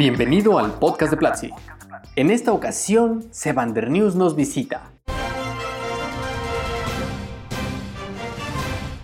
Bienvenido al podcast de Platzi. En esta ocasión, Sevander News nos visita.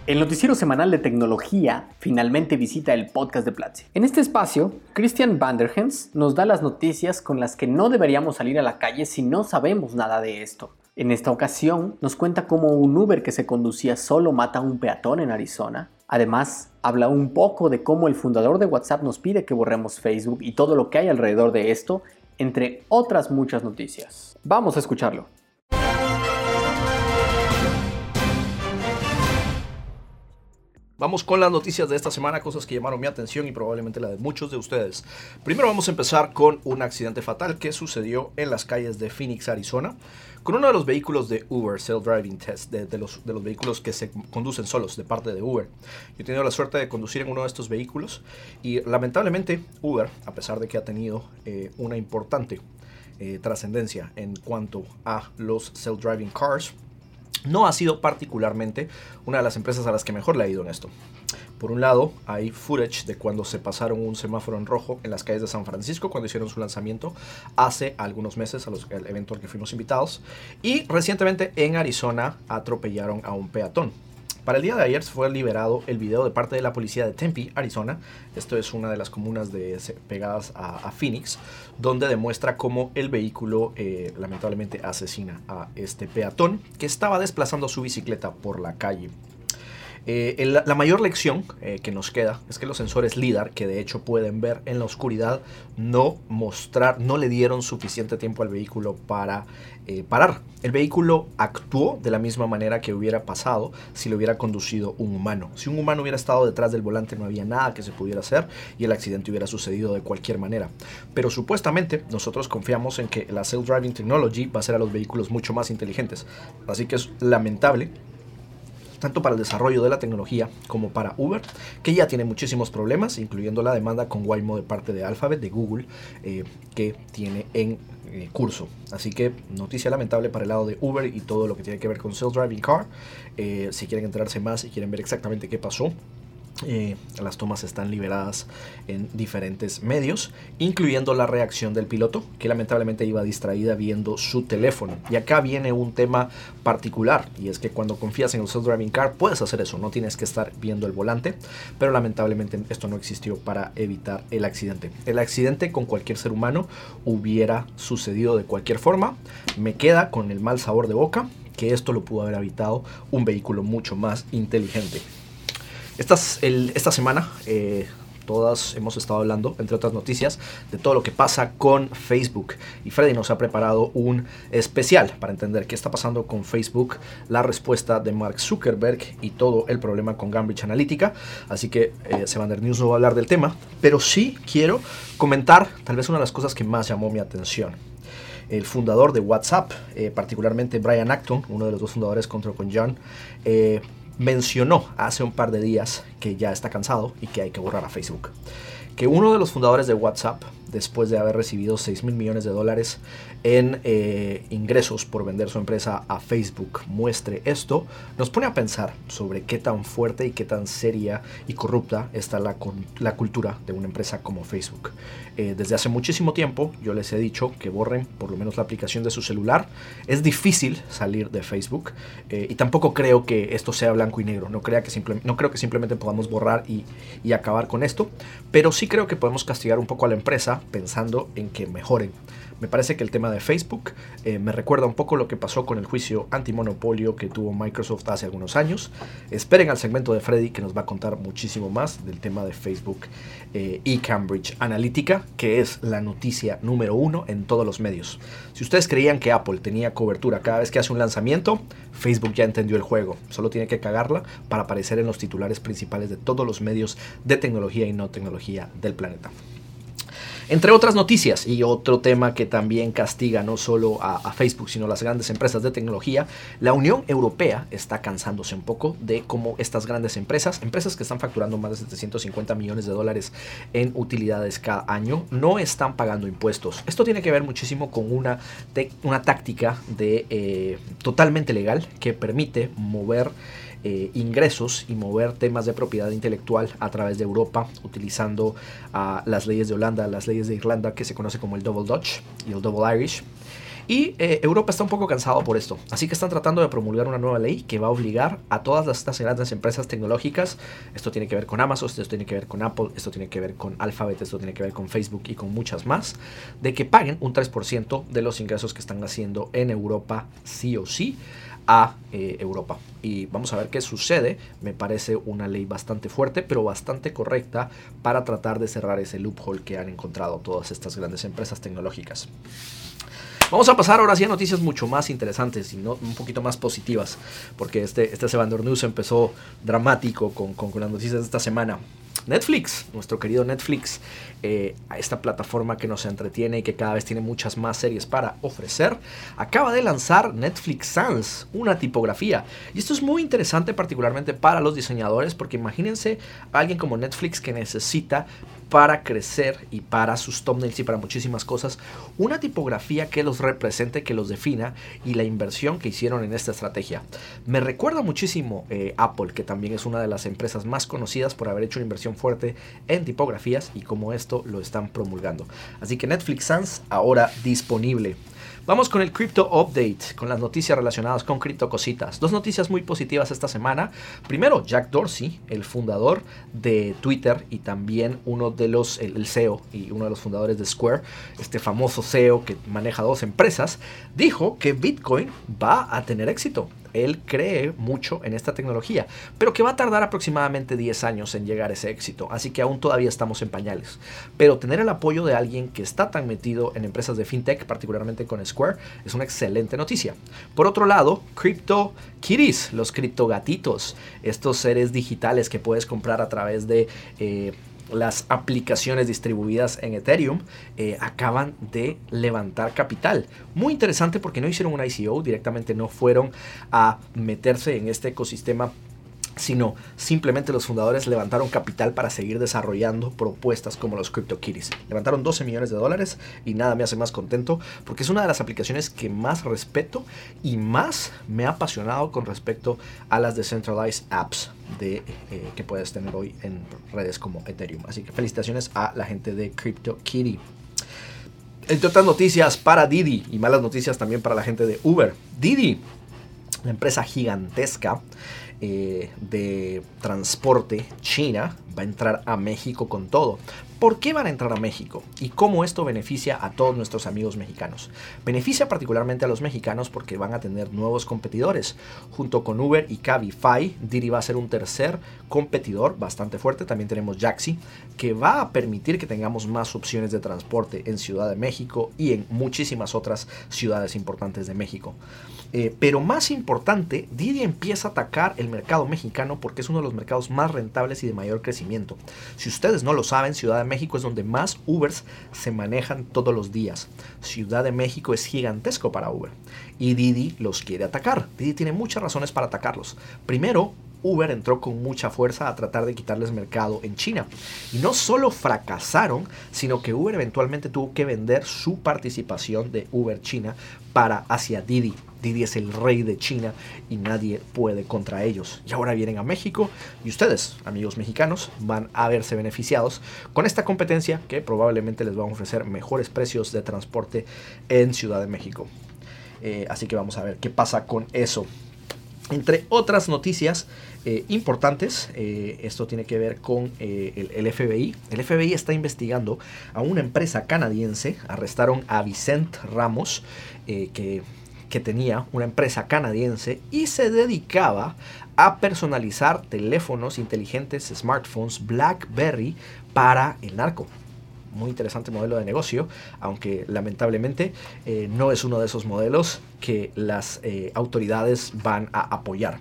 El noticiero semanal de tecnología finalmente visita el podcast de Platzi. En este espacio, Christian Vanderhens nos da las noticias con las que no deberíamos salir a la calle si no sabemos nada de esto. En esta ocasión, nos cuenta cómo un Uber que se conducía solo mata a un peatón en Arizona, Además, habla un poco de cómo el fundador de WhatsApp nos pide que borremos Facebook y todo lo que hay alrededor de esto, entre otras muchas noticias. Vamos a escucharlo. Vamos con las noticias de esta semana, cosas que llamaron mi atención y probablemente la de muchos de ustedes. Primero vamos a empezar con un accidente fatal que sucedió en las calles de Phoenix, Arizona, con uno de los vehículos de Uber, Self Driving Test, de, los, de los vehículos que se conducen solos de parte de Uber. Yo he tenido la suerte de conducir en uno de estos vehículos y lamentablemente Uber, a pesar de que ha tenido eh, una importante eh, trascendencia en cuanto a los Self Driving Cars, no ha sido particularmente una de las empresas a las que mejor le ha ido en esto. Por un lado, hay footage de cuando se pasaron un semáforo en rojo en las calles de San Francisco cuando hicieron su lanzamiento hace algunos meses al evento al que fuimos invitados. Y recientemente en Arizona atropellaron a un peatón. Para el día de ayer fue liberado el video de parte de la policía de Tempe, Arizona. Esto es una de las comunas de, pegadas a, Phoenix, donde demuestra cómo el vehículo eh, lamentablemente asesina a este peatón que estaba desplazando su bicicleta por la calle. Eh, la mayor lección eh, que nos queda es que los sensores LIDAR, que de hecho pueden ver en la oscuridad, no mostrar, no le dieron suficiente tiempo al vehículo para eh, parar. El vehículo actuó de la misma manera que hubiera pasado si lo hubiera conducido un humano. Si un humano hubiera estado detrás del volante no había nada que se pudiera hacer y el accidente hubiera sucedido de cualquier manera. Pero supuestamente nosotros confiamos en que la self-driving technology va a hacer a los vehículos mucho más inteligentes. Así que es lamentable tanto para el desarrollo de la tecnología como para Uber, que ya tiene muchísimos problemas, incluyendo la demanda con Waymo de parte de Alphabet, de Google, eh, que tiene en eh, curso. Así que noticia lamentable para el lado de Uber y todo lo que tiene que ver con Self-Driving Car. Eh, si quieren enterarse más y quieren ver exactamente qué pasó, eh, las tomas están liberadas en diferentes medios, incluyendo la reacción del piloto, que lamentablemente iba distraída viendo su teléfono. Y acá viene un tema particular, y es que cuando confías en el self-driving car puedes hacer eso, no tienes que estar viendo el volante, pero lamentablemente esto no existió para evitar el accidente. El accidente con cualquier ser humano hubiera sucedido de cualquier forma, me queda con el mal sabor de boca que esto lo pudo haber evitado un vehículo mucho más inteligente. Esta semana eh, todas hemos estado hablando, entre otras noticias, de todo lo que pasa con Facebook. Y Freddy nos ha preparado un especial para entender qué está pasando con Facebook, la respuesta de Mark Zuckerberg y todo el problema con Cambridge Analytica. Así que eh, News no va a hablar del tema, pero sí quiero comentar tal vez una de las cosas que más llamó mi atención el fundador de WhatsApp, eh, particularmente Brian Acton, uno de los dos fundadores contra con John, eh, mencionó hace un par de días que ya está cansado y que hay que borrar a Facebook. Que uno de los fundadores de WhatsApp, después de haber recibido 6 mil millones de dólares en eh, ingresos por vender su empresa a Facebook muestre esto, nos pone a pensar sobre qué tan fuerte y qué tan seria y corrupta está la, la cultura de una empresa como Facebook. Eh, desde hace muchísimo tiempo yo les he dicho que borren por lo menos la aplicación de su celular. Es difícil salir de Facebook eh, y tampoco creo que esto sea blanco y negro. No, creo que simplemente borrar y, y acabar con esto, pero sí creo que podemos castigar un poco a la empresa pensando en que mejoren. Me parece que el tema de Facebook eh, me recuerda un poco lo que pasó con el juicio antimonopolio que tuvo Microsoft hace algunos años. Esperen al segmento de Freddy que nos va a contar muchísimo más del tema de Facebook eh, y Cambridge Analytica, que es la noticia número uno en todos los medios. Si ustedes creían que Apple tenía cobertura cada vez que hace un lanzamiento, Facebook ya entendió el juego. Solo tiene que cagarla para aparecer en los titulares principales de todos los medios de tecnología y no tecnología del planeta. Entre otras noticias y otro tema que también castiga no solo a, Facebook, sino a las grandes empresas de tecnología, la Unión Europea está cansándose un poco de cómo estas grandes empresas, empresas que están facturando más de 750 millones de dólares en utilidades cada año, no están pagando impuestos. Esto tiene que ver muchísimo con una, una táctica de, eh, totalmente legal que permite mover eh, ingresos y mover temas de propiedad intelectual a través de Europa, utilizando ah, las leyes de Holanda, las leyes de Irlanda, que se conoce como el Double Dutch y el Double Irish. Y eh, Europa está un poco cansado por esto, así que están tratando de promulgar una nueva ley que va a obligar a todas estas grandes empresas tecnológicas, esto tiene que ver con Amazon, esto tiene que ver con Apple, esto tiene que ver con Alphabet, esto tiene que ver con Facebook y con muchas más, de que paguen un 3% de los ingresos que están haciendo en Europa sí o sí a eh, Europa. Y vamos a ver qué sucede. Me parece una ley bastante fuerte, pero bastante correcta para tratar de cerrar ese loophole que han encontrado todas estas grandes empresas tecnológicas. Vamos a pasar ahora sí a noticias mucho más interesantes y no, un poquito más positivas, porque este, este News empezó dramático con, con, con las noticias de esta semana. Netflix, nuestro querido Netflix, eh, esta plataforma que nos entretiene y que cada vez tiene muchas más series para ofrecer, acaba de lanzar Netflix Sans, una tipografía. Y esto es muy interesante particularmente para los diseñadores, porque imagínense a alguien como Netflix que necesita para crecer y para sus thumbnails y para muchísimas cosas, una tipografía que los represente, que los defina y la inversión que hicieron en esta estrategia. Me recuerda muchísimo eh, Apple, que también es una de las empresas más conocidas por haber hecho una inversión fuerte en tipografías y como esto lo están promulgando. Así que Netflix Sans ahora disponible. Vamos con el Crypto Update, con las noticias relacionadas con cripto cositas. Dos noticias muy positivas esta semana. Primero, Jack Dorsey, el fundador de Twitter y también uno de los, el, CEO y uno de los fundadores de Square, este famoso CEO que maneja dos empresas, dijo que Bitcoin va a tener éxito él cree mucho en esta tecnología, pero que va a tardar aproximadamente 10 años en llegar a ese éxito, así que aún todavía estamos en pañales. Pero tener el apoyo de alguien que está tan metido en empresas de fintech, particularmente con Square, es una excelente noticia. Por otro lado, Crypto Kitties, los criptogatitos, estos seres digitales que puedes comprar a través de... Eh, las aplicaciones distribuidas en Ethereum eh, acaban de levantar capital. Muy interesante porque no hicieron un ICO, directamente no fueron a meterse en este ecosistema sino simplemente los fundadores levantaron capital para seguir desarrollando propuestas como los CryptoKitties. Levantaron 12 millones de dólares y nada me hace más contento porque es una de las aplicaciones que más respeto y más me ha apasionado con respecto a las decentralized apps eh, que puedes tener hoy en redes como Ethereum. Así que felicitaciones a la gente de CryptoKitty. Entre otras noticias para Didi y malas noticias también para la gente de Uber. Didi, la empresa gigantesca eh, de transporte china va a entrar a México con todo. ¿Por qué van a entrar a México? ¿Y cómo esto beneficia a todos nuestros amigos mexicanos? Beneficia particularmente a los mexicanos porque van a tener nuevos competidores. Junto con Uber y Cabify, Didi va a ser un tercer competidor bastante fuerte. También tenemos Jaxi, que va a permitir que tengamos más opciones de transporte en Ciudad de México y en muchísimas otras ciudades importantes de México. Eh, pero más importante, Didi empieza a atacar el mercado mexicano porque es uno de los mercados más rentables y de mayor crecimiento. Si ustedes no lo saben, Ciudad de México es donde más Ubers se manejan todos los días. Ciudad de México es gigantesco para Uber y Didi los quiere atacar. Didi tiene muchas razones para atacarlos. Primero, Uber entró con mucha fuerza a tratar de quitarles mercado en China. Y no solo fracasaron, sino que Uber eventualmente tuvo que vender su participación de Uber China para hacia Didi. Didi es el rey de China y nadie puede contra ellos. Y ahora vienen a México y ustedes, amigos mexicanos, van a verse beneficiados con esta competencia que probablemente les va a ofrecer mejores precios de transporte en Ciudad de México. Eh, así que vamos a ver qué pasa con eso. Entre otras noticias eh, importantes, eh, esto tiene que ver con el, el, FBI. El FBI está investigando a una empresa canadiense. Arrestaron a Vicent Ramos, que tenía una empresa canadiense y se dedicaba a personalizar teléfonos inteligentes, smartphones BlackBerry para el narco. Muy interesante modelo de negocio, aunque lamentablemente eh, no es uno de esos modelos que las eh, autoridades van a apoyar.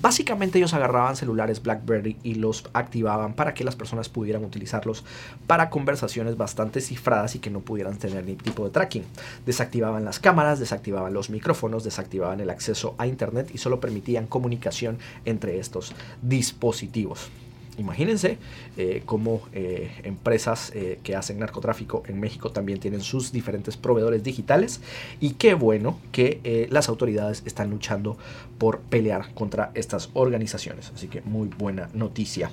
Básicamente ellos agarraban celulares BlackBerry y los activaban para que las personas pudieran utilizarlos para conversaciones bastante cifradas y que no pudieran tener ningún tipo de tracking. Desactivaban las cámaras, desactivaban los micrófonos, desactivaban el acceso a Internet y solo permitían comunicación entre estos dispositivos. Imagínense eh, cómo eh, empresas eh, que hacen narcotráfico en México también tienen sus diferentes proveedores digitales y qué bueno que las autoridades están luchando por pelear contra estas organizaciones. Así que muy buena noticia.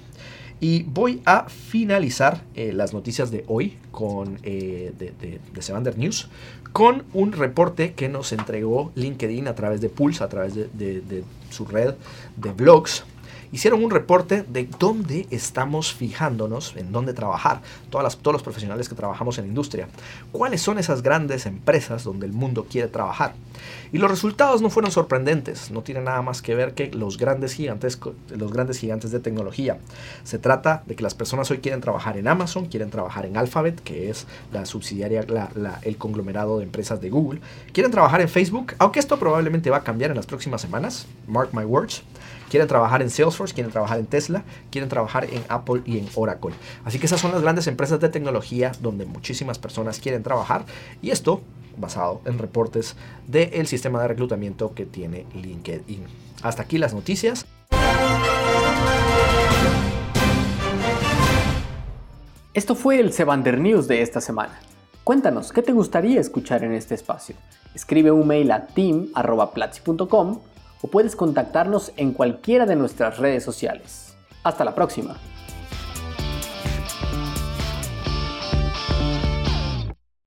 Y voy a finalizar las noticias de hoy con, de, de, de News con un reporte que nos entregó LinkedIn a través de Pulse, a través de su red de blogs hicieron un reporte de dónde estamos fijándonos, en dónde trabajar, todas las, todos los profesionales que trabajamos en la industria. ¿Cuáles son esas grandes empresas donde el mundo quiere trabajar? Y los resultados no fueron sorprendentes, no tienen nada más que ver que los grandes gigantes, los grandes gigantes de tecnología. Se trata de que las personas hoy quieren trabajar en Amazon, quieren trabajar en Alphabet, que es la subsidiaria, el conglomerado de empresas de Google, quieren trabajar en Facebook, aunque esto probablemente va a cambiar en las próximas semanas, mark my words. Quieren trabajar en Salesforce, quieren trabajar en Tesla, quieren trabajar en Apple y en Oracle. Así que esas son las grandes empresas de tecnología donde muchísimas personas quieren trabajar y esto basado en reportes del sistema de reclutamiento que tiene LinkedIn. Hasta aquí las noticias. Esto fue el Sebander News de esta semana. Cuéntanos, ¿qué te gustaría escuchar en este espacio? Escribe un mail a team.platzi.com o puedes contactarnos en cualquiera de nuestras redes sociales. Hasta la próxima.